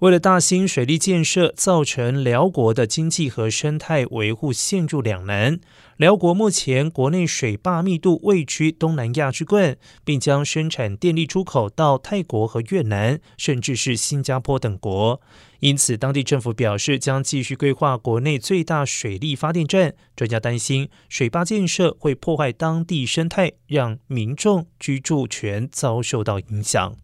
为了大兴水利建设造成辽国的经济和生态维护陷入两难。辽国目前国内水坝密度位居东南亚之冠并将生产电力出口到泰国和越南甚至是新加坡等国。因此当地政府表示将继续规划国内最大水力发电站。专家担心水坝建设会破坏当地生态让民众居住权遭受到影响。